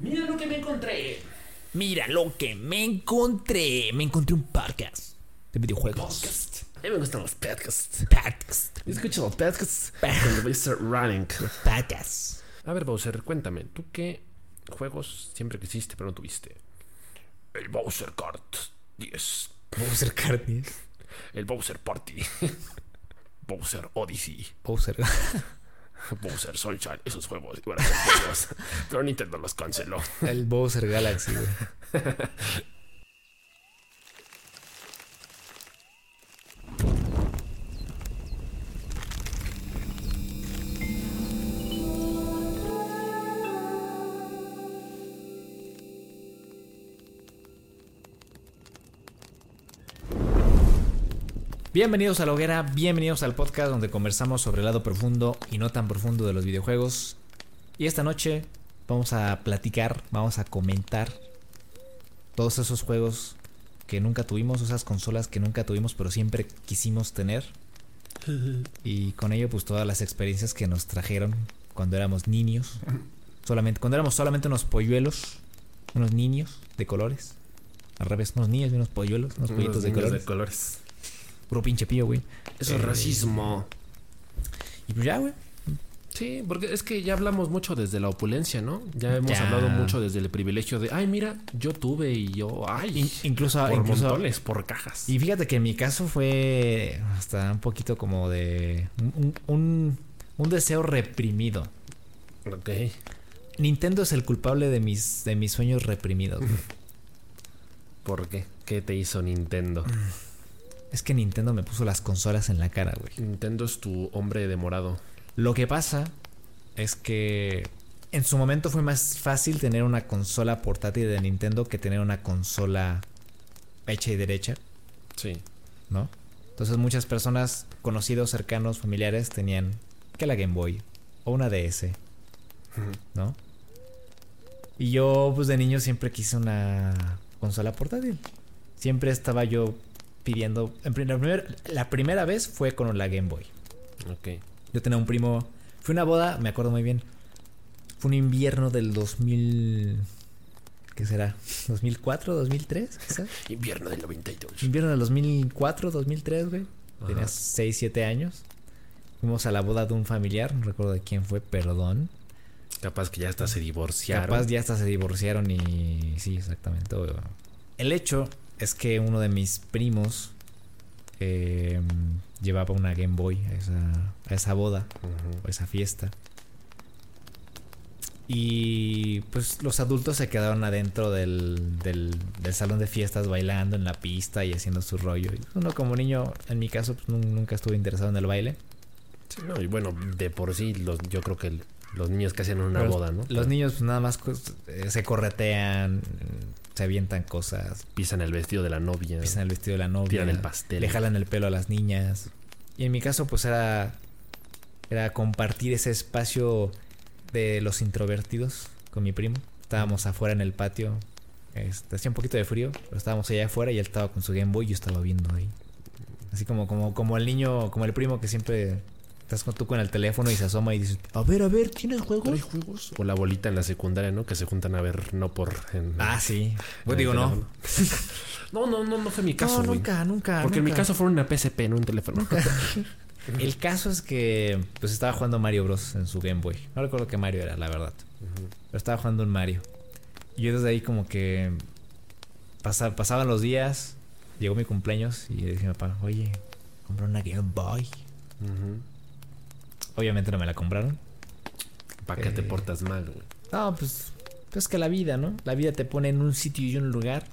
Mira lo que me encontré. Mira lo que me encontré. Me encontré un podcast de videojuegos. Podcast. A mí me gustan los podcasts. Podcast. Escucho los podcasts cuando voy a estar running. Podcast. A ver, Bowser, cuéntame, ¿tú qué juegos siempre quisiste pero no tuviste? El Bowser Kart 10. Bowser Cardies. El Bowser Party. Bowser Odyssey. Bowser. Bowser Sunshine. Esos juegos iban a ser juegos. pero Nintendo los canceló. El Bowser Galaxy, güey. Bienvenidos a la hoguera, bienvenidos al podcast donde conversamos sobre el lado profundo y no tan profundo de los videojuegos. Y esta noche vamos a platicar, vamos a comentar todos esos juegos que nunca tuvimos, esas consolas que nunca tuvimos pero siempre quisimos tener. Y con ello pues todas las experiencias que nos trajeron cuando éramos niños. Solamente, cuando éramos solamente unos polluelos, unos niños de colores. Al revés, unos niños y unos polluelos, unos pollitos Unos de niños colores. de colores. Puro pinche pillo, güey. Eso es Eh, racismo. Y pues ya, güey. Sí, porque es que ya hablamos mucho desde la opulencia, ¿no? Ya hemos Ya. hablado mucho desde el privilegio de, ay, mira, yo tuve y yo, ay, In- incluso, por incluso montones, por cajas. Y fíjate que en mi caso fue hasta un poquito como de un, un- un deseo reprimido. Ok. Nintendo es el culpable de mis, de mis sueños reprimidos. ¿Por qué? ¿Qué te hizo Nintendo? es que Nintendo me puso las consolas en la cara, güey. Nintendo es tu hombre de morado. Lo que pasa es que en su momento fue más fácil tener una consola portátil de Nintendo que tener una consola hecha y derecha. Sí. ¿no? Entonces muchas personas, conocidos, cercanos, familiares, tenían que la Game Boy o una DS, ¿no? Y yo, pues de niño siempre quise una consola portátil. Siempre estaba yo pidiendo... en la, primer- la primera vez fue con la Game Boy. Ok. Yo tenía un primo... Fue una boda, me acuerdo muy bien. Fue un invierno del 2000... ¿Qué será? ¿2004? ¿2003? quizá? Invierno del 92. Invierno del 2004, 2003, güey. Tenía Ajá. 6, 7 años. Fuimos a la boda de un familiar, no recuerdo de quién fue, perdón. Capaz que ya hasta se divorciaron. Capaz ya hasta se divorciaron y... Sí, exactamente. El hecho es que uno de mis primos eh, llevaba una Game Boy a esa, a esa boda, Ujú. o esa fiesta. Y pues los adultos se quedaron adentro del, del, del salón de fiestas bailando en la pista y haciendo su rollo. Y uno como niño, en mi caso, pues, nun- nunca estuve interesado en el baile. Sí, no, y bueno, de por sí, los, yo creo que el- los niños que hacen una Pero boda, ¿no? Los niños pues, nada más cos- eh, se corretean, se avientan cosas, pisan el vestido de la novia. pisan el vestido de la novia, Tiran el pastel. le jalan el pelo a las niñas. Y en mi caso, pues era, era compartir ese espacio de los introvertidos con mi primo. Estábamos afuera en el patio. Este, hacía un poquito de frío, pero estábamos allá afuera y él estaba con su Game Boy y yo estaba viendo ahí. Así como, como, como el niño, como el primo que siempre estás con tú con el teléfono y se asoma y dices, a ver, a ver, ¿tienes juegos? O la bolita en la secundaria, ¿no? Que se juntan a ver, no por. en- Ah, sí. Pues digo, no. No, no, no, no fue mi caso, no, güey. nunca, nunca. Porque en mi caso fue una PSP, no un teléfono. El caso es que pues estaba jugando Mario Bros. en su Game Boy. No recuerdo qué Mario era, la verdad. Pero estaba jugando un Mario. Y yo desde ahí como que pasa- pasaban los días, llegó mi cumpleaños y le dije a mi papá, oye, compré una Game Boy. Ujú. Obviamente no me la compraron. ¿Para qué te Eh. portas mal, güey? No, pues, pues que la vida, ¿no? La vida te pone en un sitio y un lugar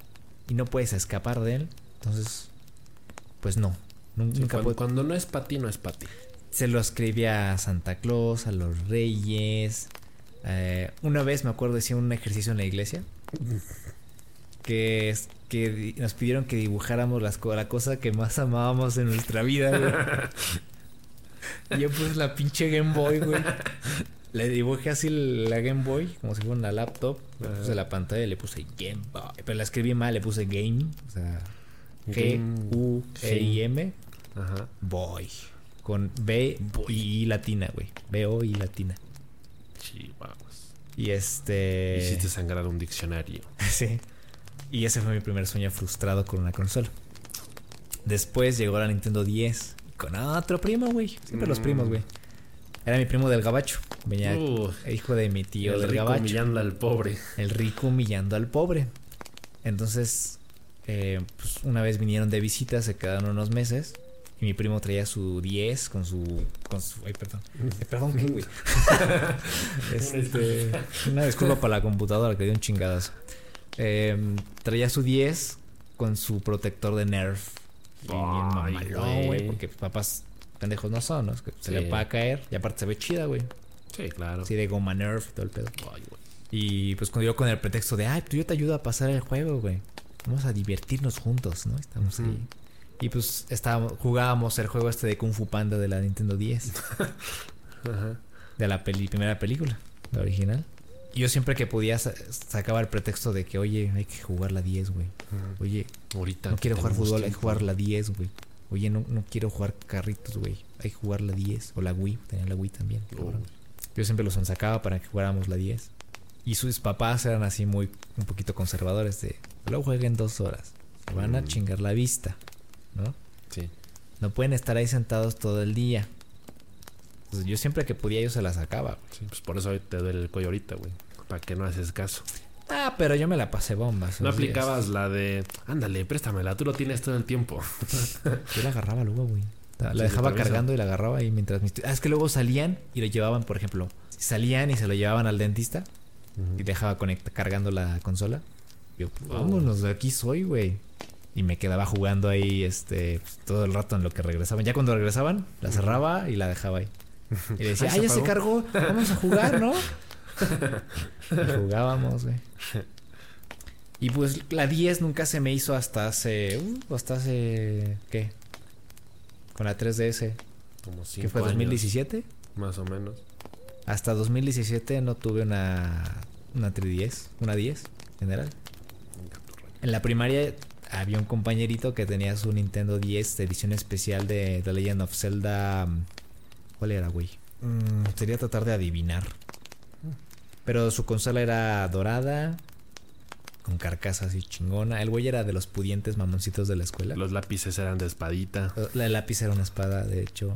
y no puedes escapar de él. Entonces, pues no. Sí, nunca cuando, puedo- cuando no es para ti, no es para ti. Se lo escribía a Santa Claus, a los reyes. Eh, una vez me acuerdo decía un ejercicio en la iglesia que es que nos pidieron que dibujáramos las, la cosa que más amábamos en nuestra vida. yo puse la pinche Game Boy, güey. Le dibujé así la Game Boy, como si fuera una laptop. Le puse la pantalla y le puse Game Boy. Pero la escribí mal, le puse Game. O sea, G-U-E-I-M. Ajá. Boy. Con B y latina, güey. B-O y latina. Sí, vamos. Y este. Hiciste sangrar un diccionario. sí. Y ese fue mi primer sueño frustrado con una consola. Después llegó la Nintendo 10. Con otro primo, güey. Siempre los primos, güey. Era mi primo del gabacho. Venía Uh, hijo de mi tío el del rico gabacho. humillando al pobre. El rico humillando al pobre. Entonces, eh, pues una vez vinieron de visita, se quedaron unos meses. Y mi primo traía su 10 con su. Con su ay, perdón. Ay, perdón, ¿qué, güey? este, una disculpa para la computadora que dio un chingadazo. Eh, traía su 10 con su protector de Nerf. Bien Ay, mamalón, güey. Porque papás pendejos no son, ¿no? Es que se le Sí. va a caer. Y aparte se ve chida, güey. Sí, claro. Así de goma Nerf y todo el pedo. Ay, güey. Y pues cuando yo con el pretexto de, ay, pues yo te ayudo a pasar el juego, güey. Vamos a divertirnos juntos, ¿no? Estamos ahí. Y pues estábamos, jugábamos el juego este de Kung Fu Panda de la Nintendo 10. De la peli, primera película, la original. Yo siempre que podía sa- sacaba el pretexto de que, oye, hay que jugar la 10, güey. Oye, Ahorita. no quiero jugar fútbol, hay que jugar la 10, güey. Oye, no, no quiero jugar carritos, güey. Hay que jugar la 10. O la Wii, tenía la Wii también. Yo siempre los sacaba para que jugáramos la 10. Y sus papás eran así muy, un poquito conservadores de, lo jueguen dos horas. Se van a chingar la vista, ¿no? Sí. No pueden estar ahí sentados todo el día. Entonces, yo siempre que podía yo se la sacaba. güey. Sí, pues por eso te duele el cuello ahorita, güey. Para que no haces caso. Ah, pero yo me la pasé bombas. No días. aplicabas la de, ándale, préstamela, tú lo tienes todo el tiempo. Yo la agarraba luego, güey. La Sí, dejaba cargando y la agarraba ahí mientras mis... Ah, es que luego salían y lo llevaban, por ejemplo, salían y se lo llevaban al dentista y dejaba conecta, cargando la consola. Yo, pues, vámonos, de aquí soy, güey. Y me quedaba jugando ahí este pues, todo el rato en lo que regresaban. Ya cuando regresaban, la cerraba y la dejaba ahí. Y le decía, ah, ya se apagó". cargó, vamos a jugar, ¿no? y jugábamos, güey. Y pues la 10 nunca se me hizo hasta hace. uh, hasta hace. ¿Qué? Con la 3DS. Como cinco ¿Qué fue? años, ¿2017? Más o menos. Hasta 2017 no tuve una. Una 3DS. Una 10 general. En la primaria había un compañerito que tenía su Nintendo 10 de edición especial de The Legend of Zelda. mm, ¿Cuál era, güey? Mm, sería tratar de adivinar. Pero su consola era dorada. Con carcasa así chingona. El güey era de los pudientes mamoncitos de la escuela. Los lápices eran de espadita. El lápiz era una espada, de hecho.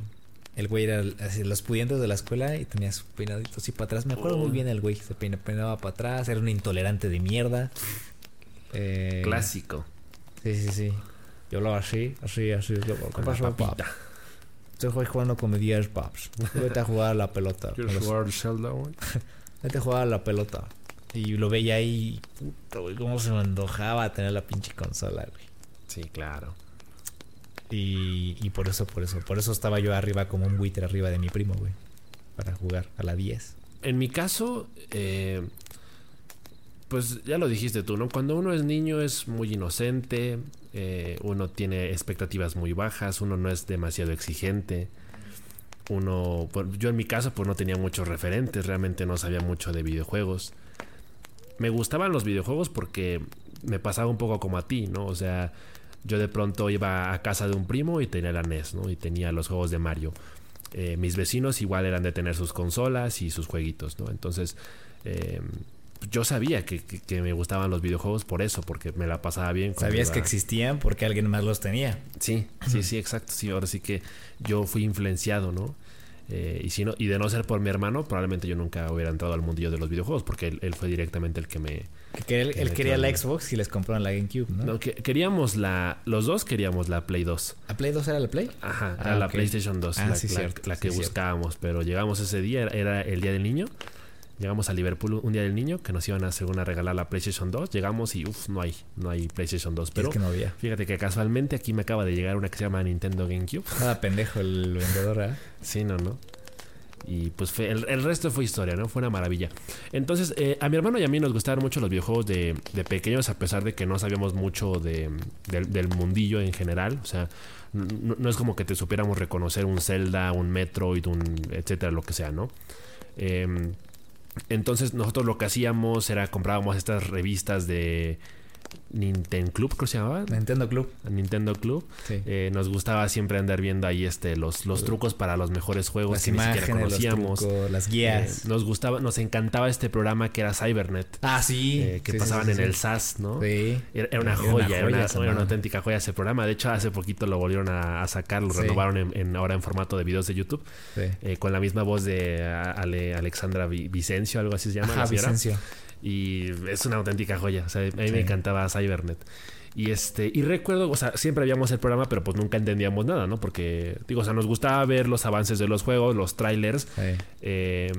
El güey era así, los pudientes de la escuela y tenía su peinadito así para atrás. Me acuerdo muy bien el güey. Se peina- peinaba para atrás. Era un intolerante de mierda. Eh, Clásico. Sí, sí, sí. Yo lo así, así, así. ¿Qué pasó, papita. Estoy jugando con mis 10 paps. Vete a jugar a la pelota. ¿Quieres los- jugar Zelda, güey? Vete a jugar a la pelota. Y lo veía ahí. Puta, güey, cómo se me antojaba tener la pinche consola, güey. Sí, claro. Y, y por eso, por eso, por eso estaba yo arriba como un buitre arriba de mi primo, güey. Para jugar a la 10. En mi caso, eh, pues ya lo dijiste tú, ¿no? Cuando uno es niño es muy inocente, eh, uno tiene expectativas muy bajas, uno no es demasiado exigente. Uno, por- yo en mi caso pues no tenía muchos referentes, realmente no sabía mucho de videojuegos. Me gustaban los videojuegos porque me pasaba un poco como a ti, ¿no? O sea, yo de pronto iba a casa de un primo y tenía la NES, ¿no? Y tenía los juegos de Mario. Eh, mis vecinos igual eran de tener sus consolas y sus jueguitos, ¿no? Entonces, eh, yo sabía que, que- que me gustaban los videojuegos por eso, porque me la pasaba bien. Sabías iba- que existían porque alguien más los tenía. Sí, sí, sí, exacto. Sí, ahora sí que yo fui influenciado, ¿no? Eh, y, si no, y de no ser por mi hermano, probablemente yo nunca hubiera entrado al mundillo de los videojuegos, porque él, él fue directamente el que me... Que, él, Que él me quería la. Xbox y les compraron la GameCube, ¿no? No, que- queríamos la... Los dos queríamos la Play 2. ¿A Play 2 era la Play? Ajá, Ah, era la. PlayStation 2, Ah, la, sí, la- cierto, la sí, que cierto. buscábamos, pero llegamos ese día, era, era el Día del Niño. Llegamos a Liverpool un Día del Niño, que nos iban a según a regalar la PlayStation 2. Llegamos y uff, no hay, no hay PlayStation 2. Pero es que no había. fíjate que casualmente aquí me acaba de llegar una que se llama Nintendo GameCube. Nada pendejo el vendedor, ¿eh? Sí, no, no. Y pues fue, el, el resto fue historia, ¿no? Fue una maravilla. Entonces, eh, a mi hermano y a mí nos gustaban mucho los videojuegos de, de pequeños, a pesar de que no sabíamos mucho de, del, del mundillo en general. O sea, no, no es como que te supiéramos reconocer un Zelda, un Metroid, un etcétera, lo que sea, ¿no? Em, entonces, nosotros lo que hacíamos era comprábamos estas revistas de Nintendo Club, creo que se llamaba. Nintendo Club. Nintendo Club. Sí. Eh, nos gustaba siempre andar viendo ahí este los, los trucos para los mejores juegos Las que ni siquiera imágenes, los conocíamos. trucos, las guías. Eh, nos gustaba, nos encantaba este programa que era Cybernet. ah, sí. eh, que Sí, pasaban sí, en el SAS, ¿no? Sí. Era, era una joya, era una, esa era una madre. auténtica joya ese programa. De hecho, hace poquito lo volvieron a, a sacar, lo renovaron en, en- ahora en formato de videos de YouTube, Sí. eh, con la misma voz de Ale- Alexandra Vi- Vicencio, algo así se llama. Ajá. Vicencio. Y es una auténtica joya. O sea, a mí Sí. me encantaba Cybernet. Y este, y recuerdo, o sea, siempre habíamos el programa, pero pues nunca entendíamos nada, ¿no? Porque, digo, o sea, nos gustaba ver los avances de los juegos, los trailers, Sí. eh,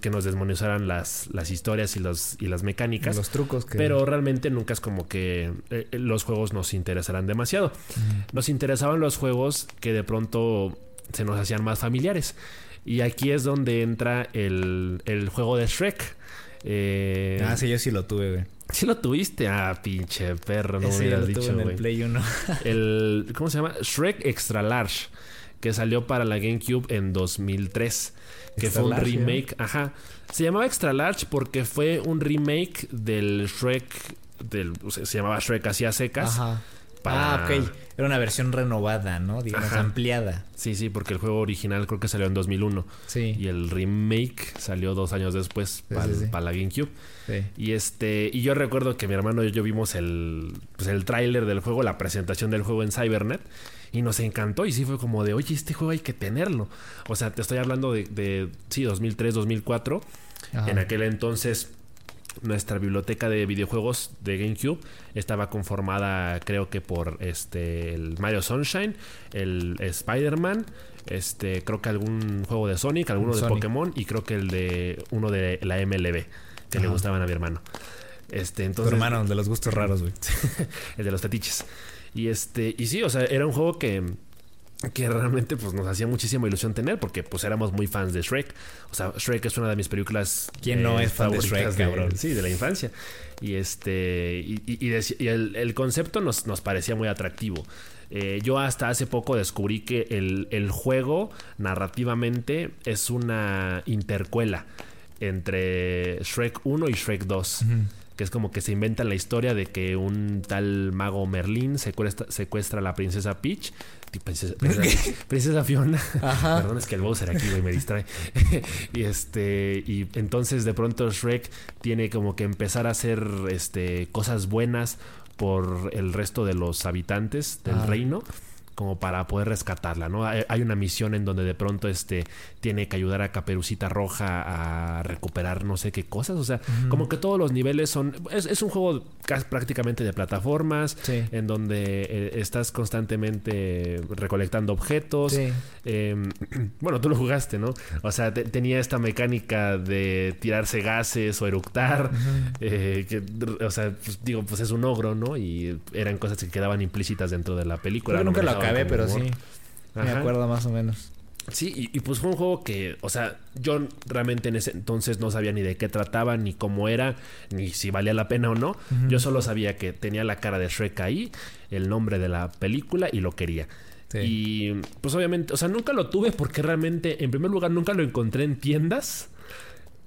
que nos desmonizaran las, las historias y, los, y las mecánicas. Los trucos que. Pero realmente nunca es como que eh, los juegos nos interesaran demasiado. Nos interesaban los juegos que de pronto se nos hacían más familiares. Y aquí es donde entra el, el juego de Shrek. Eh, Ah, sí, yo sí lo tuve, güey. ¿Sí lo tuviste? Ah, pinche perro, no me Ese hubieras lo tuve dicho, en el güey. Play 1. El, ¿Cómo se llama? Shrek Extra Large, que salió para la GameCube en 2003. Que Extra fue un Large, ¿eh? remake. Ajá. Se llamaba Extra Large porque fue un remake del Shrek. Del, se llamaba Shrek así a secas. Ajá. Para- Ah, ok. Era una versión renovada, ¿no? Digamos, Ajá. ampliada. Sí, sí, porque el juego original creo que salió en 2001. Sí. Y el remake salió dos años después para sí, la GameCube. Sí. Y este, y yo recuerdo que mi hermano y yo vimos el, pues el tráiler del juego, la presentación del juego en Cybernet. Y nos encantó. Y sí fue como de, oye, este juego hay que tenerlo. O sea, te estoy hablando de, de sí, 2003, 2004. Ajá. En aquel entonces, nuestra biblioteca de videojuegos de GameCube estaba conformada, creo que por este el Mario Sunshine, el Spider-Man, este, creo que algún juego de Sonic, alguno de. Pokémon y creo que el de uno de la MLB que le gustaban a mi hermano. Este, Tu entonces, hermano, de los gustos raros, güey. el de los fetiches. Y este, y sí, o sea, era un juego que que realmente pues nos hacía muchísima ilusión tener porque pues éramos muy fans de Shrek. O sea, Shrek es una de mis películas eh, ¿Quién no es fan de Shrek, cabrón? sí, de la infancia. Y este y, y- y deci- y el, el concepto nos, nos parecía muy atractivo. Eh, yo hasta hace poco descubrí que el, el juego narrativamente es una intercuela entre Shrek 1 y Shrek 2 que es como que se inventa la historia de que un tal mago Merlín secuestra, secuestra a la princesa Peach. Princesa, princesa- princesa Fiona. Ajá. Perdón, es que el Bowser aquí, güey, me distrae. y este. Y entonces de pronto Shrek tiene como que empezar a hacer este, cosas buenas por el resto de los habitantes del Ah. reino. Como para poder rescatarla, ¿no? Hay una misión en donde de pronto este tiene que ayudar a Caperucita Roja a recuperar no sé qué cosas. O sea, como que todos los niveles son. Es, es un juego casi prácticamente de plataformas. Sí. En donde eh, estás constantemente recolectando objetos. Sí. Eh, bueno, tú lo jugaste, ¿no? O sea, te- tenía esta mecánica de tirarse gases o eructar. eh, que, o sea, pues, digo, pues es un ogro, ¿no? Y eran cosas que quedaban implícitas dentro de la película. No nunca lo manejaban acabé, pero sí. Me acuerdo más o menos. Sí, y, y pues fue un juego que, o sea, yo realmente en ese entonces no sabía ni de qué trataba, ni cómo era, ni si valía la pena o no. Yo solo sabía que tenía la cara de Shrek ahí, el nombre de la película y lo quería. Sí. Y pues obviamente, o sea, nunca lo tuve porque realmente, en primer lugar, nunca lo encontré en tiendas.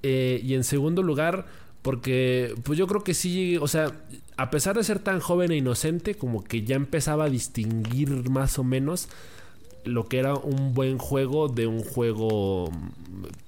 Eh, y en segundo lugar, porque pues yo creo que sí, o sea, a pesar de ser tan joven e inocente, como que ya empezaba a distinguir más o menos lo que era un buen juego de un juego,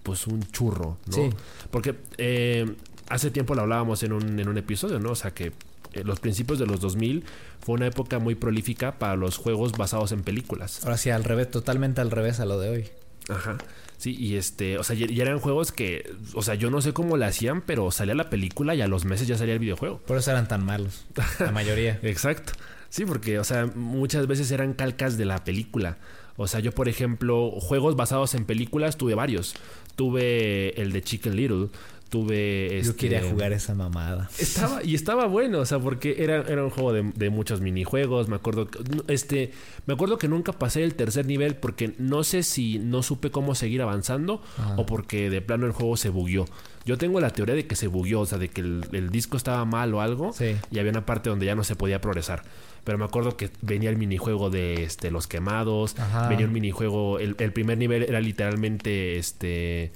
pues un churro, ¿no? Sí. Porque eh, hace tiempo lo hablábamos en un, en un episodio, ¿no? O sea que eh, los principios de los 2000 fue una época muy prolífica para los juegos basados en películas. Ahora sí, al revés, totalmente al revés a lo de hoy. Ajá. Sí, y este, o sea, y, y eran juegos que, o sea, yo no sé cómo le hacían, pero salía la película y a los meses ya salía el videojuego. Por eso eran tan malos. La mayoría. Exacto. Sí, porque, o sea, muchas veces eran calcas de la película. O sea, yo, por ejemplo, juegos basados en películas tuve varios. Tuve el de Chicken Little. Tuve. Yo este- quería jugar esa mamada. Estaba, y estaba bueno, o sea, porque era, era un juego de, de muchos minijuegos. Me acuerdo que, este, me acuerdo que nunca pasé el tercer nivel porque no sé si no supe cómo seguir avanzando o porque de plano el juego se bugueó. Yo tengo la teoría de que se bugueó, o sea, de que el, el disco estaba mal o algo Sí. y había una parte donde ya no se podía progresar. Pero me acuerdo que venía el minijuego de este, los quemados, Ajá. venía un minijuego, el, el primer nivel era literalmente este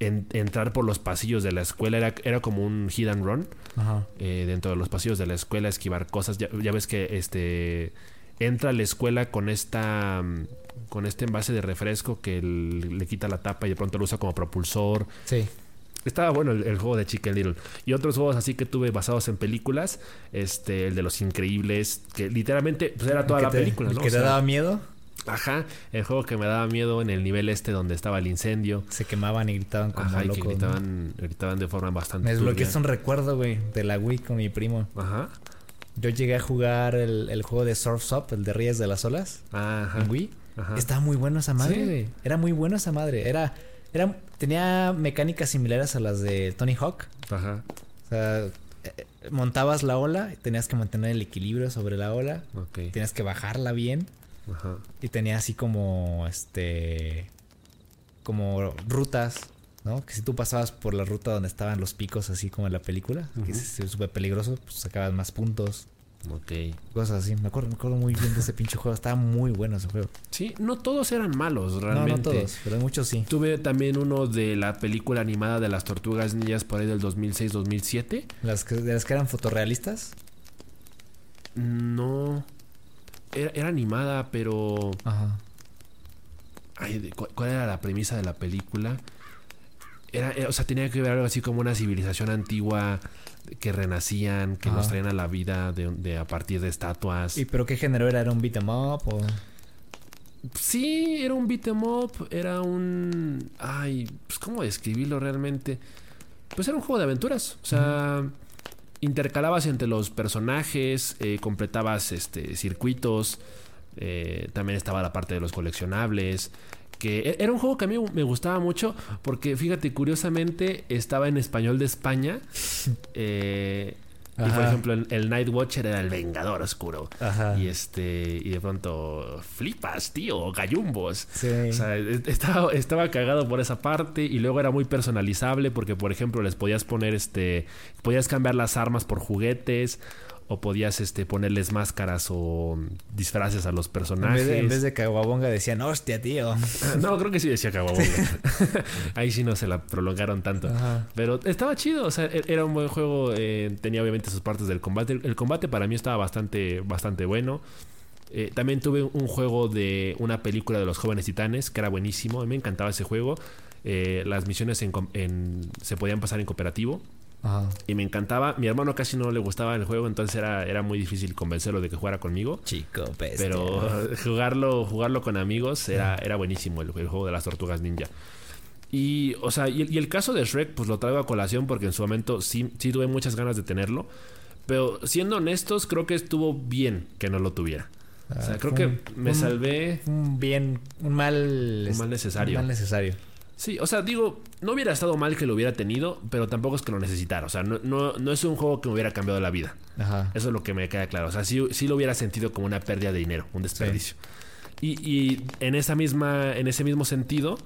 en- entrar por los pasillos de la escuela, era, era como un hit and run Ajá. eh, dentro de los pasillos de la escuela, esquivar cosas. Ya, ya ves que este entra a la escuela con esta mm, con este envase de refresco que el- le quita la tapa y de pronto lo usa como propulsor. Sí. Estaba bueno el, el juego de Chicken Little. Y otros juegos así que tuve basados en películas. Este, el de los increíbles. Que literalmente pues, era toda ¿El la te- película, el ¿no? que O te sea, daba miedo, Ajá. El juego que me daba miedo en el nivel este donde estaba el incendio. se quemaban y gritaban como Ajá, y que locos. ¿no? gritaban, de forma bastante. Me desbloqueaste un recuerdo, güey, de la Wii con mi primo. Ajá. Yo llegué a jugar el, el juego de Surf's Up, el de Rías de las Olas, Ajá. en Wii. Ajá. Estaba muy bueno esa madre, ¿Sí? güey. Era muy bueno esa madre. Era, era, tenía mecánicas similares a las de Tony Hawk. Ajá. O sea, eh, eh, montabas la ola tenías que mantener el equilibrio sobre la ola. Ok. Tenías que bajarla bien. Ajá. Y tenía así como, este, como rutas, ¿no? Que si tú pasabas por la ruta donde estaban los picos, así como en la película, que es súper peligroso, pues sacabas más puntos, Ok. cosas así. Me acuerdo, me acuerdo muy bien de ese pinche juego. Estaba muy bueno ese juego. Sí, no todos eran malos, No, realmente. no todos, pero muchos sí. Tuve también uno de la película animada de las tortugas ninjas por ahí del 2006-2007. Las que, de las que eran fotorrealistas. No. Era, era animada, pero. Ajá. Ay, de- ¿cu- ¿cuál era la premisa de la película? Era, era- o sea, tenía que ver algo así como una civilización antigua que renacían, que Ajá. nos traían a la vida de, de- a partir de estatuas. ¿Y pero qué género era? ¿Era un beat 'em up o...? Sí, era un beat 'em up, era un... Ay, pues cómo describirlo realmente. Pues era un juego de aventuras, o sea, intercalabas entre los personajes, eh, completabas este, circuitos, eh, también estaba la parte de los coleccionables, que e- era un juego que a mí me gustaba mucho porque, fíjate, curiosamente estaba en español de España. eh, y por ejemplo, el, el Night Watcher era el Vengador Oscuro. Ajá. Y este, y de pronto, flipas, tío, gallumbos. Sí. O sea, e- estaba, estaba cagado por esa parte y luego era muy personalizable porque, por ejemplo, les podías poner este, podías cambiar las armas por juguetes o podías este, ponerles máscaras o disfraces a los En personajes. vez, de, en vez de caguabonga decían, hostia, tío. No, creo que sí decía Caguabonga. Ahí sí no se la prolongaron tanto. Ajá. Pero estaba chido, o sea, e- era un buen juego. eh, tenía obviamente sus partes del combate. El, combate para mí estaba bastante, bastante bueno. Eh, también tuve un juego de una película de los jóvenes titanes que era buenísimo. A mí me encantaba ese juego. Eh, las misiones en en- se podían pasar en cooperativo Ajá. y me encantaba. Mi hermano casi no le gustaba el juego, entonces era, era muy difícil convencerlo de que jugara conmigo. Chico, bestia. Pero jugarlo, jugarlo con amigos era, era buenísimo el, el juego de las tortugas ninja. Y, o sea, y, el- y el caso de Shrek, pues lo traigo a colación porque en su momento sí, sí tuve muchas ganas de tenerlo. Pero siendo honestos, creo que estuvo bien que no lo tuviera. O sea, Ah, creo que me un- salvé. Un bien, un mal... Un mal necesario. Un mal necesario. Sí, o sea, digo, no hubiera estado mal que lo hubiera tenido, pero tampoco es que lo necesitara. O sea, no, no, no es un juego que me hubiera cambiado la vida. Ajá. Eso es lo que me queda claro. O sea, sí, sí lo hubiera sentido como una pérdida de dinero, un desperdicio. Y, y en esa misma, en ese mismo sentido,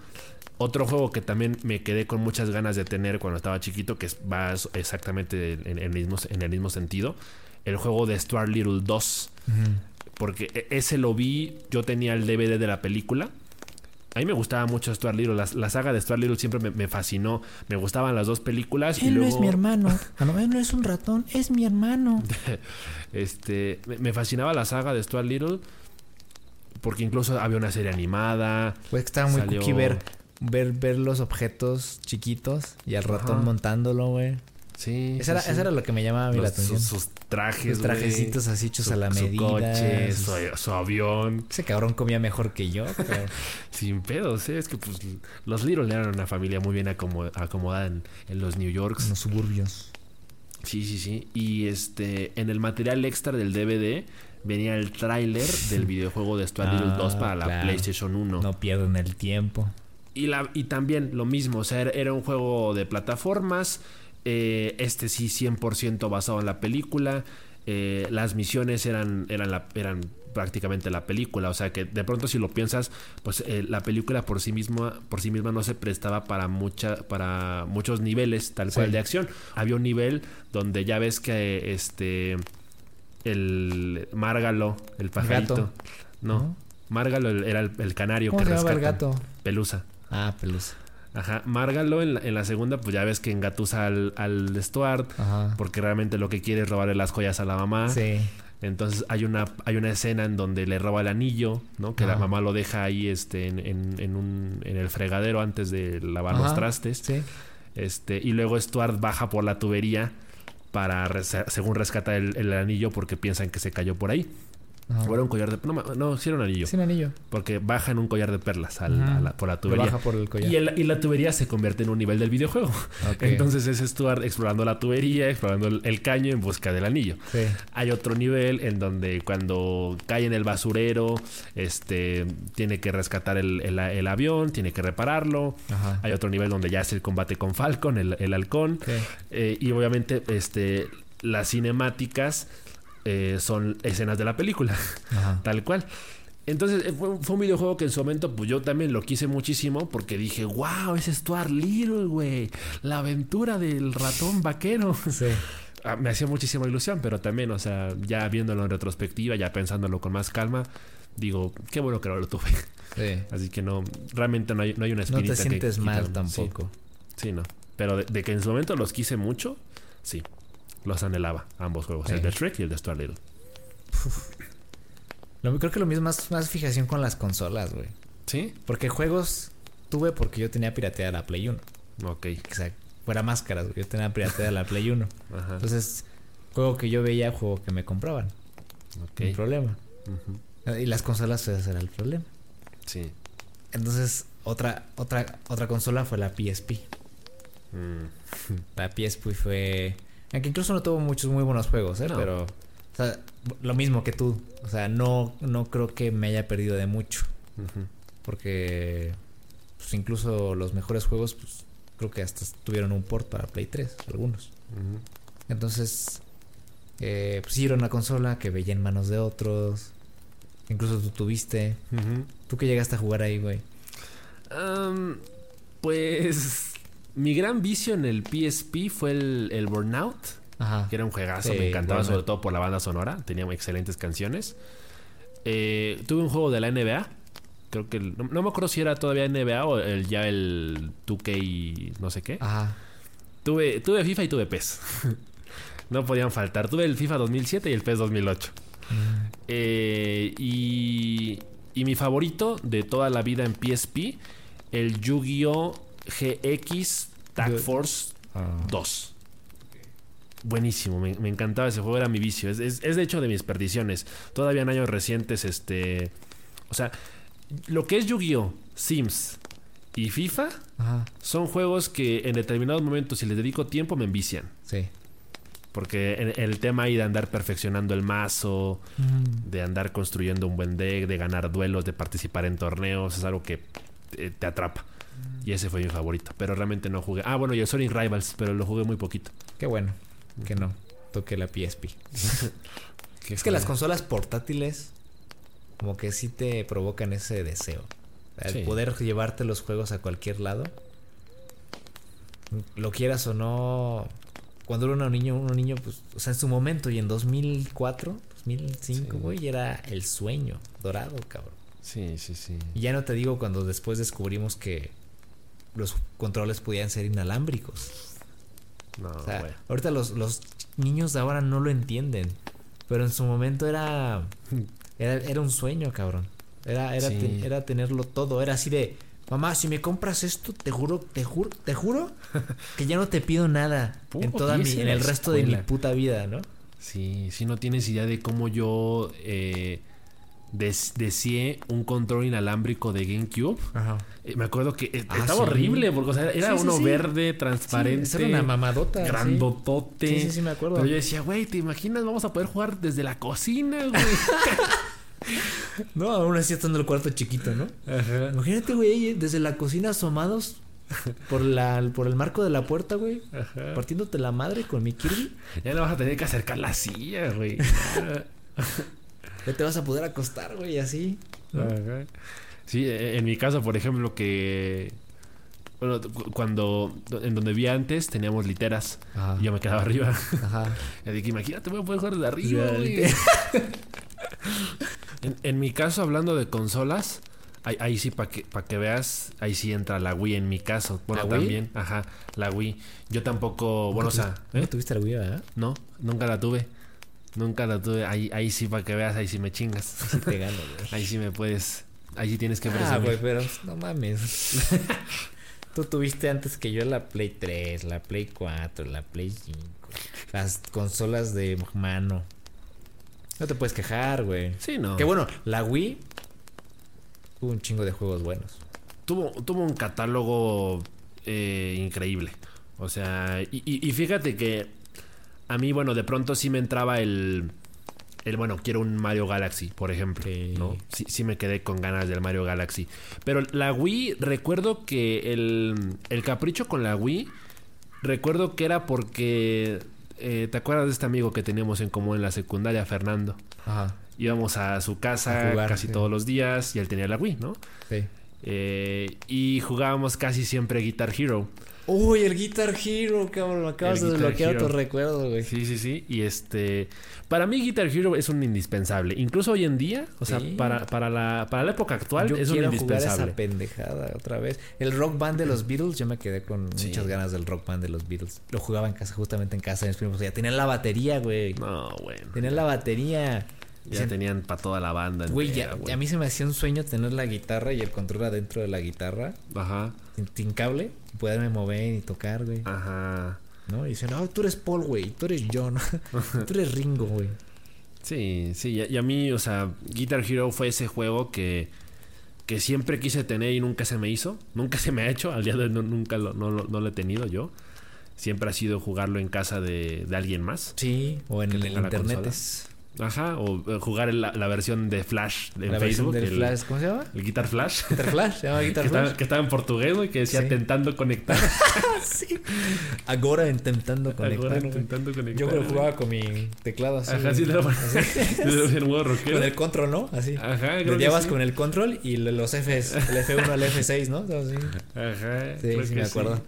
otro juego que también me quedé con muchas ganas de tener cuando estaba chiquito, que va exactamente en, en el mismo, en el mismo sentido, el juego de Stuart Little 2. porque e- ese lo vi, yo tenía el DVD de la película. A mí me gustaba mucho Stuart Little, la, la saga de Stuart Little siempre me, me fascinó, me gustaban las dos películas. y Él no luego, es mi hermano. Ah, no, él no es un ratón, es mi hermano. Este, me, me fascinaba la saga de Stuart Little, porque incluso había una serie animada. Pues estaba muy Salió- cookie ver, ver, ver los objetos chiquitos y al ratón Ajá. montándolo, güey. Sí, sí, era, sí. eso era lo que me llamaba a mí la Los- atención. sus, sus trajes, Sus trajecitos así hechos Su- a la su medida. coche, sus- su, su avión. Ese cabrón comía mejor que yo. pero- Sin pedos, ¿eh? es que pues los Little eran una familia muy bien acomo- acomodada en, en los New Yorks. en los suburbios. Sí, sí, sí. Y este, en el material extra del DVD venía el tráiler del videojuego de Stuart Little Ah, 2 para la. PlayStation 1. No pierden el tiempo. Y, la, y también lo mismo, o sea, era, era un juego de plataformas. Eh, este sí, 100% basado en la película. eh, las misiones eran, eran, la, eran prácticamente la película. O sea que de pronto si lo piensas, pues eh, la película por sí misma, por sí misma no se prestaba para mucha, para muchos niveles tal cual Sí. de acción. Había un nivel donde ya ves que este el Márgalo, el pajarito. gato. No, ¿No? Márgalo el- era el, el canario ¿Cómo que se el gato? Pelusa. Ah, pelusa. Ajá, Márgalo en la, en la segunda, pues ya ves que engatusa al, al Stuart, Ajá. porque realmente lo que quiere es robarle las joyas a la mamá. Sí. Entonces hay una, hay una escena en donde le roba el anillo, ¿no? Que la mamá lo deja ahí este, en, en- en un, en el fregadero antes de lavar los trastes. Sí. Este, y luego Stuart baja por la tubería para, según rescatar el, el anillo, porque piensan que se cayó por ahí. Ajá. O era un collar de... No, no, sí era un anillo. Sí, un anillo. Porque baja en un collar de perlas al- Ajá. a la- por la Lo tubería. baja por el collar. Y, el- y la tubería se convierte en un nivel del videojuego. Entonces es Stuart explorando la tubería, explorando el, el caño en busca del anillo. Sí. Hay otro nivel en donde cuando cae en el basurero, este tiene que rescatar el, el- avión, tiene que repararlo. Ajá. Hay otro nivel donde ya es el combate con Falcon, el, el halcón. Sí. Eh, y obviamente este, las cinemáticas eh, son escenas de la película, Ajá. tal cual. Entonces eh, fue, fue un videojuego que en su momento pues yo también lo quise muchísimo porque dije, wow, es Stuart Little, güey, la aventura del ratón vaquero. Sí. Ah, me hacía muchísima ilusión, pero también, o sea, ya viéndolo en retrospectiva, ya pensándolo con más calma, digo, qué bueno que no lo tuve. Sí. Así que no, realmente no hay, no hay una No espinita te que sientes mal. Sí. tampoco. Sí, no. Pero de, de que en su momento los quise mucho, sí. Los anhelaba, ambos juegos. El de Shrek y el de Stuart Little. Lo- creo que lo mismo más, más fijación con las consolas, güey. ¿Sí? Porque juegos tuve porque yo tenía pirateada la Play 1. Ok. O sea, fuera máscaras, güey. Yo tenía pirateada la Play 1. Ajá. Entonces, juego que yo veía, juego que me compraban. ok. Un problema. Ujú. Y las consolas, ese era el problema. Sí. Entonces, otra, otra, otra consola fue la PSP. Mm. La PSP fue. Aunque incluso no tuvo muchos muy buenos juegos, ¿eh? No. Pero. O sea, lo mismo que tú. O sea, no, no creo que me haya perdido de mucho. Porque. Pues incluso los mejores juegos, pues. Creo que hasta tuvieron un port para Play 3, algunos. Entonces. Eh, pues sí, era una consola que veía en manos de otros. Incluso tú tuviste. ¿Tú que llegaste a jugar ahí, güey? Pues. Mi gran vicio en el PSP fue el, el Burnout. Ajá. que era un juegazo, Sí, me encantaba sobre todo por la banda sonora, tenía excelentes canciones. Eh, tuve un juego de la NBA, creo que el- no, no me acuerdo si era todavía NBA o el, ya el 2K y no sé qué. Ajá. Tuve, tuve FIFA y tuve PES. no podían faltar. Tuve el FIFA 2007 y el PES 2008. Eh, y, y mi favorito de toda la vida en PSP, el Yu-Gi-Oh! GX Tag Force Ah. 2. Buenísimo, me, me encantaba ese juego, era mi vicio. Es, es- es de hecho de mis perdiciones. Todavía en años recientes, este. O sea, lo que es Yu-Gi-Oh!, Sims y FIFA Ajá. son juegos que en determinados momentos, si les dedico tiempo, me envician. Sí. Porque el tema ahí de andar perfeccionando el mazo, de andar construyendo un buen deck, de ganar duelos, de participar en torneos, es algo que te, te atrapa. Y ese fue mi favorito. Pero realmente no jugué. Ah, bueno, y el Sonic Rivals, pero lo jugué muy poquito. Qué bueno que no toque la PSP. ¿Qué Es que las consolas portátiles como que sí te provocan ese deseo. El Sí. poder llevarte los juegos a cualquier lado. Lo quieras o no. Cuando era un niño, un niño, pues, o sea, en su momento y en 2004, 2005, Sí. güey, y era el sueño dorado, cabrón. Sí, sí, sí. Y ya no te digo cuando después descubrimos que los controles podían ser inalámbricos. No, O sea, güey. ahorita los, los niños de ahora no lo entienden. Pero en su momento era. Era, era un sueño, cabrón. Era, era, Sí. te- era tenerlo todo. Era así de. Mamá, si me compras esto, te juro, te juro, te juro que ya no te pido nada Puro en toda mi, en el resto de mi puta vida, ¿no? Sí, sí, no tienes idea de cómo yo eh, des- deseé un control inalámbrico de GameCube. Ajá. Eh, me acuerdo que eh, Ah, estaba sí. horrible, porque o sea, era Sí, uno sí. verde, transparente. era una mamadota. Grandotote. Sí, sí, sí, me acuerdo. Pero yo decía, güey, ¿te imaginas? Vamos a poder jugar desde la cocina, güey. No, aún así estando el cuarto chiquito, ¿no? Ajá. Imagínate, güey, desde la cocina asomados por, la, por el marco de la puerta, güey. Ajá. Partiéndote la madre con mi Kirby. Ya no vas a tener que acercar la silla, güey. Ya te vas a poder acostar, güey, así. Ajá. Sí, eh, en mi caso, por ejemplo, que. Bueno, cu- cuando. En donde vi antes teníamos literas. Ajá. Y yo me quedaba arriba. Ajá. Y dije, imagínate, voy a poder jugar desde arriba, güey. literas. En, en mi caso, hablando de consolas, ahí, ahí sí, para que, pa' que veas, ahí sí entra la Wii en mi caso. Bueno, ¿La Wii? también, ajá, la Wii. Yo tampoco, bueno, o sea, ¿No ¿eh? tuviste la Wii, verdad? no, nunca la tuve. Nunca la tuve. Ahí, ahí sí, para que veas, ahí sí me chingas. Sí te gano, güey. Ahí sí me puedes. Ahí sí tienes que Ah, presumir. güey, pero no mames. Tú tuviste antes que yo la Play 3, la Play 4, la Play 5, las consolas de mano. No te puedes quejar, güey. Sí, no. Que bueno, la Wii tuvo un chingo de juegos buenos. tuvo, tuvo un catálogo eh, increíble. O sea, y, y- y fíjate que a mí, bueno, de pronto sí me entraba el. El, bueno, quiero un Mario Galaxy, por ejemplo. Sí. ¿no? Sí, sí me quedé con ganas del Mario Galaxy. Pero la Wii, recuerdo que el, el capricho con la Wii, recuerdo que era porque. eh, ¿Te acuerdas de este amigo que teníamos en común en la secundaria, Fernando? Ajá. Íbamos a su casa A jugar, casi sí. todos los días y él tenía la Wii, ¿no? Sí. Eh, y jugábamos casi siempre Guitar Hero. Uy, el Guitar Hero, cabrón. Acabas El de desbloquear tu recuerdo, güey. Sí, sí, sí. Y este. Para mí, Guitar Hero es un indispensable. Incluso hoy en día, o sea, Sí. para, para, la, para la época actual, Yo es un quiero jugar indispensable. esa pendejada otra vez. El rock band de los Beatles, yo me quedé con Sí. muchas ganas del rock band de los Beatles. Lo jugaba en casa, justamente en casa de mis primos. Ya tenían la batería, güey. No, bueno. Tenían la batería. Ya tenían para toda la banda. Güey, ya, a mí se me hacía un sueño tener la guitarra y el control adentro de la guitarra, Ajá, sin, sin cable, y poderme mover y tocar, güey. ajá. ¿No? Y dicen, no, tú eres Paul, güey, tú eres John, tú eres Ringo, güey. Sí, sí. Y a, y a mí, o sea, Guitar Hero fue ese juego que, que siempre quise tener y nunca se me hizo. Nunca se me ha hecho. Al día de hoy no- nunca lo, no, no lo he tenido yo. Siempre ha sido jugarlo en casa de, de alguien más. Sí, o en el internet Ajá, o eh, jugar la, la versión de Flash en la Facebook. del el, Flash, ¿cómo se llama? el Guitar Flash. Guitar Flash, se llama que, Guitar estaba, Flash. que estaba en portugués, güey, que decía Sí. tentando conectar. Ahora intentando conectar. Güey. intentando conectar. Yo creo que jugaba con mi teclado así. Ajá, sí, lo el modo rockero. Con el control, ¿no? Así. Ajá, creo que sí. con el control y lo- los Fs, el F1 al F6, ¿no? Así. Ajá, Sí, creo sí que me acuerdo.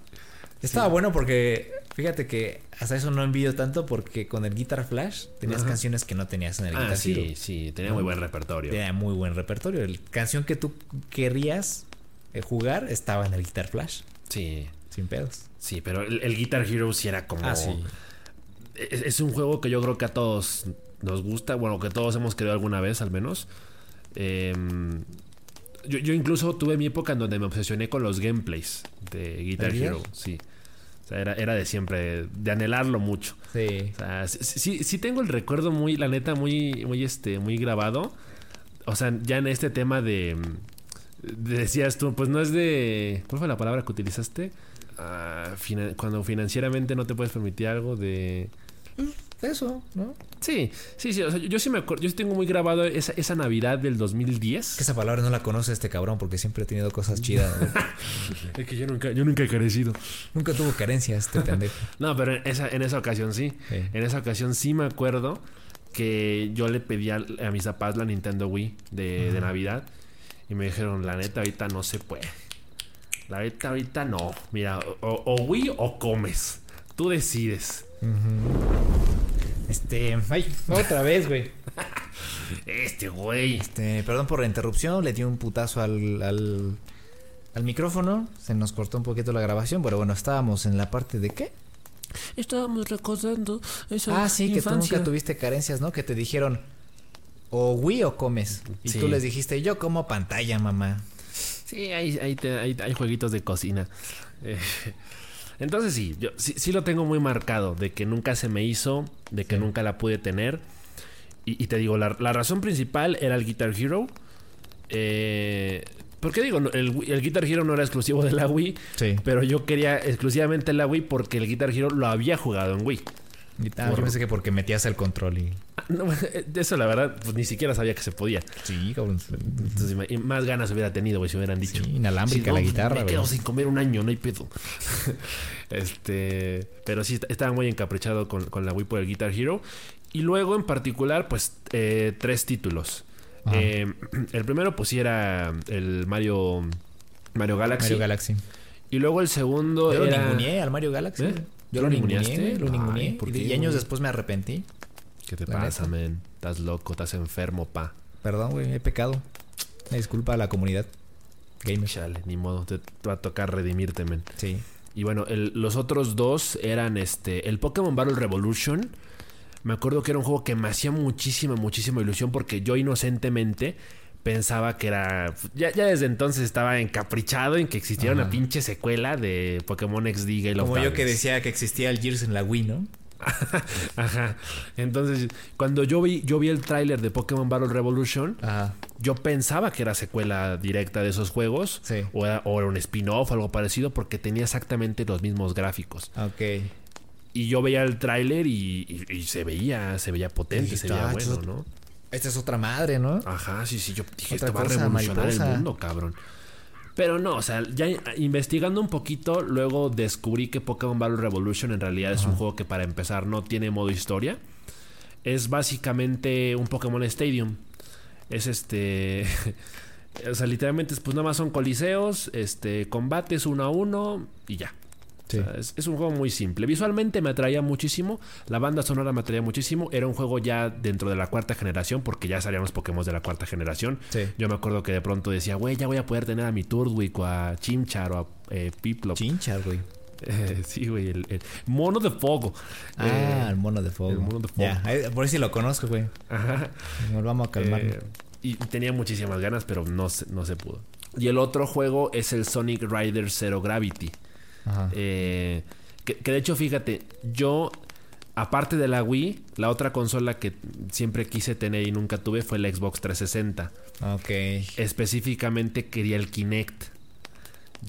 Estaba bueno porque, fíjate que hasta eso no envidio tanto porque con el Guitar Flash tenías Ajá. canciones que no tenías en el Guitar Ah, sí, Hero. sí, tenía muy buen repertorio. Tenía muy buen repertorio. El canción que tú querrías eh, jugar estaba en el Guitar Flash, Sí, sin pedos. sí, pero el, el Guitar Hero sí era como... Ah, sí. Es, es un juego que yo creo que a todos nos gusta, bueno, que todos hemos querido alguna vez al menos. Em, yo, yo incluso tuve mi época en donde me obsesioné con los gameplays de Guitar. Hero, sí. Sea, era, era de siempre, de anhelarlo mucho. Sí. O sea, sí, sí, sí tengo el recuerdo muy, la neta, muy, muy, este, muy grabado. O sea, ya en este tema de, de- decías tú, pues no es de, ¿cuál fue la palabra que utilizaste? Ah, cuando financieramente no te puedes permitir algo de... Eso, ¿no? Sí, sí, sí. O sea, yo, yo sí me acuerdo, yo tengo muy grabado esa, esa Navidad del 2010. Que esa palabra no la conoce este cabrón porque siempre ha tenido cosas chidas. Es que yo nunca, yo nunca he carecido. Nunca tuvo carencias este pendejo. No, pero en esa, en esa ocasión sí. Sí. En esa ocasión sí me acuerdo que yo le pedí a, a mis papás la Nintendo Wii de, de Navidad. Y me dijeron, la neta, ahorita no se puede. La neta, ahorita no. Mira, o, o Wii o comes. Tú decides. Este, ay, otra vez, güey. Este güey. Este, perdón por la interrupción, le di un putazo al, al, al micrófono. Se nos cortó un poquito la grabación, pero bueno, estábamos en la parte de qué? Estábamos recordando esa Ah, sí, que tú nunca tuviste carencias, ¿no? Que te dijeron o Wii o comes. Y Sí. tú les dijiste, yo como pantalla, mamá. Sí, hay, hay, te- hay- hay jueguitos de cocina. Eh, entonces sí, yo sí, sí lo tengo muy marcado, de que nunca se me hizo, de que nunca la pude tener. Y, y te digo, la, la razón principal era el Guitar Hero. Eh, porque digo, el, Guitar Hero no era exclusivo de la Wii, Sí. pero yo quería exclusivamente la Wii porque el Guitar Hero lo había jugado en Wii. Ah, yo pensé que porque metías el control y... No, eso la verdad, pues ni siquiera sabía que se podía. Sí, cabrón. Entonces, más ganas hubiera tenido, güey, si hubieran dicho. Sí, inalámbrica la guitarra, Me quedo sin comer un año, no hay pedo. este. Pero sí, est- estaba muy encaprichado con, con la Wii por el Guitar Hero. Y luego, en particular, pues, eh, tres títulos. Eh, el primero, pues sí, era el Mario. Mario Galaxy. Mario Galaxy. Y luego el segundo Yo lo ninguneé al Mario Galaxy. ¿Eh? Yo ¿Lo ninguneé, lo ninguneé. ¿por y, años después me arrepentí. ¿Qué te La pasa, neta. men? Estás loco, estás enfermo, pa. Perdón, güey, he pecado. Una disculpa a la comunidad gamer. Chale, ni modo, te, va a tocar redimirte, men. Sí. Y bueno, el- los otros dos eran este. El Pokémon Battle Revolution. Me acuerdo que era un juego que me hacía muchísima, muchísima ilusión porque yo inocentemente pensaba que era. Ya, ya desde entonces estaba encaprichado en que existiera una pinche secuela de Pokémon XD Gale of Como yo que decía que existía el Gears en la Wii, ¿no? Ajá. Entonces, cuando yo vi, yo vi el tráiler de Pokémon Battle Revolution, Ajá. yo pensaba que era secuela directa de esos juegos. Sí. O, era, o era un spin-off o algo parecido porque tenía exactamente los mismos gráficos. Ok. Y yo veía el tráiler y, y- y se veía, se veía potente, se veía "Ah, bueno, ¿no? Esta es otra madre, ¿no? Ajá, sí, sí, yo dije, Otra esto va a revolucionar mariposa. el mundo, cabrón. Pero no, o sea, ya investigando un poquito, luego descubrí que Pokémon Battle Revolution en realidad es un juego que para empezar no tiene modo historia. Es básicamente un Pokémon Stadium. Es este... o sea, literalmente, pues nada más son coliseos, este, combates uno a uno y ya. Sí. O sea, es, es un juego muy simple. Visualmente me atraía muchísimo. La banda sonora me atraía muchísimo. Era un juego ya dentro de la cuarta generación, porque ya salían los Pokémon de la cuarta generación. Sí. Yo me acuerdo que de pronto decía, güey, ya voy a poder tener a mi Turtwig o a Chimchar o a eh, Piplup. Chinchar, güey. Eh, sí, güey, el, el mono de fuego. Ah, Eh, el mono de fuego. el mono de fuego. Ya, ahí- por si lo conozco, güey. ajá. Nos vamos a calmar. Eh, y tenía muchísimas ganas, pero no se, no se pudo. Y el otro juego es el Sonic Rider Zero Gravity. Eh, que, que de hecho, fíjate, yo, aparte de la Wii, la otra consola que siempre quise tener y nunca tuve fue el Xbox 360. Ok. Específicamente quería el Kinect.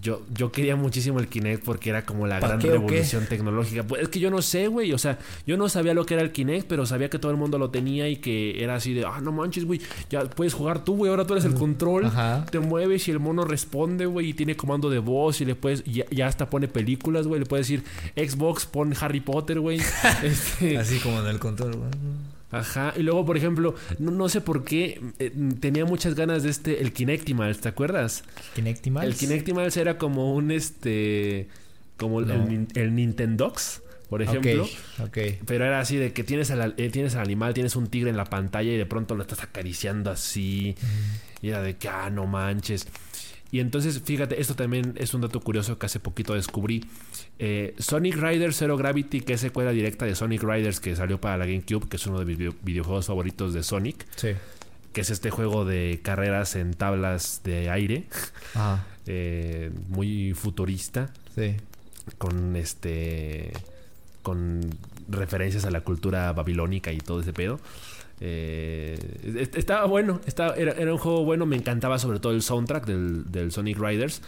Yo, yo quería muchísimo el Kinect porque era como la ¿Pa' gran revolución tecnológica. Pues es que yo no sé, güey. O sea, yo no sabía lo que era el Kinect, pero sabía que todo el mundo lo tenía y que era así de, ah, no manches, güey. Ya puedes jugar tú, güey. Ahora tú eres el control. Ajá. Te mueves y el mono responde, güey. Y tiene comando de voz y le puedes, ya hasta pone películas, güey. Le puedes decir, Xbox, pon Harry Potter, güey. Este, Así como en el control, güey. Ajá, y luego, por ejemplo, no, no sé por qué eh, tenía muchas ganas de este, el Kinectimals, ¿te acuerdas? Kinectimals. El Kinectimals era como un este. como el, No. el Nintendox, por ejemplo. Ok, ok. Pero era así de que tienes al, eh, tienes al animal, tienes un tigre en la pantalla y de pronto lo estás acariciando así. Y era de que, ah, no manches. Y entonces, fíjate, esto también es un dato curioso que hace poquito descubrí. Eh, Sonic Riders Zero Gravity, que es secuela directa de Sonic Riders que salió para la GameCube, que es uno de mis video- videojuegos favoritos de Sonic, Sí. que es este juego de carreras en tablas de aire, Ajá. eh, muy futurista Sí. con este con referencias a la cultura babilónica y todo ese pedo. Eh, est- estaba bueno, estaba, era, era un juego bueno, me encantaba sobre todo el soundtrack del, del Sonic Riders.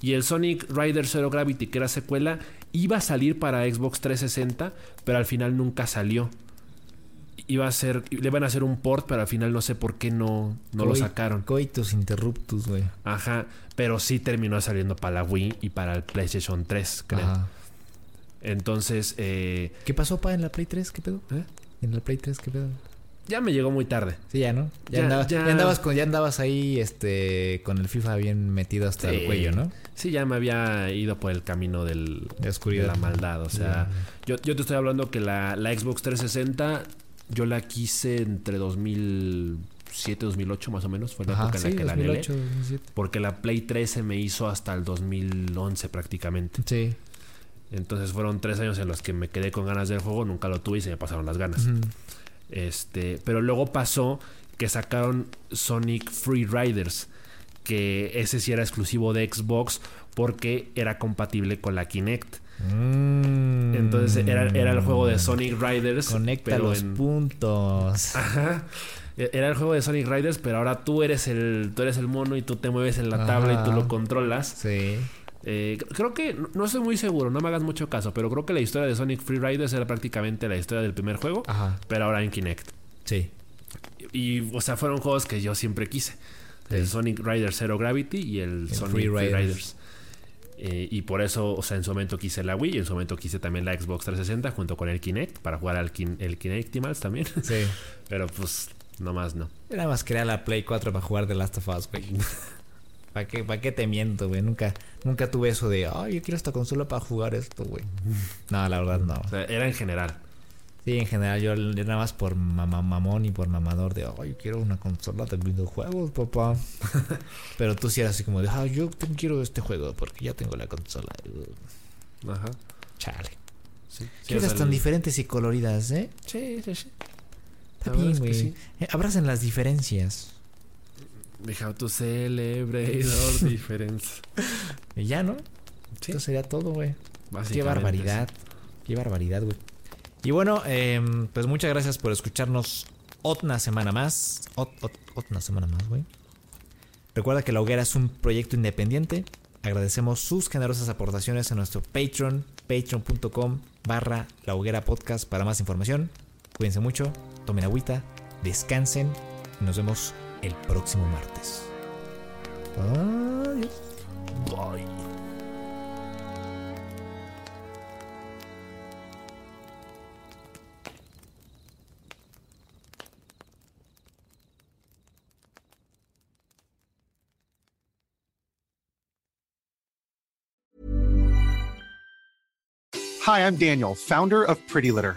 Y el Sonic Riders Zero Gravity, que era secuela, iba a salir para Xbox 360, pero al final nunca salió. Iba a ser, le iban a hacer un port, pero al final no sé por qué no, no lo sacaron. Coitus interruptus, güey. Ajá, pero sí terminó saliendo para la Wii y para el PlayStation 3, creo. Ajá. Entonces, eh, ¿Qué pasó, pa, en la Play 3? ¿Qué pedo? ¿Eh? ¿En la Play 3 qué pedo? Ya me llegó muy tarde. Sí, ya, ¿no? Ya, Ya- andabas, ya- ya andabas con, ya andabas ahí, este, con el FIFA bien metido hasta Sí. el cuello, ¿no? Sí, ya me había ido por el camino del, De oscuridad. de la maldad. O sea, yo, yo te estoy hablando que la, la Xbox 360 yo la quise entre 2007 2008 más o menos. Fue la Ajá, época en la que la anhelé. 2008, 2007. Porque la Play 3 se me hizo hasta el 2011 prácticamente. Sí. Entonces fueron tres años en los que me quedé con ganas del juego, nunca lo tuve y se me pasaron las ganas. Ujú. Este, pero luego pasó que sacaron Sonic Free Riders, que ese sí era exclusivo de Xbox porque era compatible con la Kinect. Mm. Entonces era, era el juego de Sonic Riders. Conecta pero los en- puntos. Ajá. Era el juego de Sonic Riders, pero ahora tú eres el, tú eres el mono y tú te mueves en la Ajá. tabla y tú lo controlas. Sí. Eh, creo que, no- estoy muy seguro, no me hagas mucho caso, pero creo que la historia de Sonic Free Riders era prácticamente la historia del primer juego, Ajá. pero ahora en Kinect. Sí. Y, o sea, fueron juegos que yo siempre quise. El Sonic Riders Zero Gravity y el, El Sonic Free Free Riders. Eh, y por eso, o sea, en su momento quise la Wii y en su momento quise también la Xbox 360 junto con el Kinect para jugar al Kin- el Kinectimals también. Sí. Pero pues, nomás no. Nada más quería la Play 4 para jugar The Last of Us, güey. ¿Para qué, ¿Para qué te miento, güey? Nunca, nunca tuve eso de, ay, yo quiero esta consola para jugar esto, güey. No, la verdad no. O sea, era en general. Sí, en general yo, yo nada más por mamá, mamón y por mamador de, ay, yo quiero una consola de videojuegos, papá. Pero tú sí eras así como de, ay, yo te- quiero este juego porque ya tengo la consola. Ajá. Chale. Sí, sí, ¿Qué o sea, eras tan diferentes y coloridas, eh? Sí, sí, sí. Está bien, güey. sí. Eh, Abracen las diferencias. We have to celebrate our difference. Y ya, ¿no? Sí, Esto sería todo, güey. Qué barbaridad. Qué barbaridad, güey. Y bueno, em, pues muchas gracias por escucharnos otra semana más. Ot- ot- otra semana más, güey. Recuerda que La Hoguera es un proyecto independiente. Agradecemos sus generosas aportaciones en nuestro Patreon, patreon.com barra La Hoguera Podcast para más información. Cuídense mucho, tomen agüita, descansen y nos vemos el próximo martes. Adiós. Bye. Hi, I'm Daniel, founder of Pretty Litter.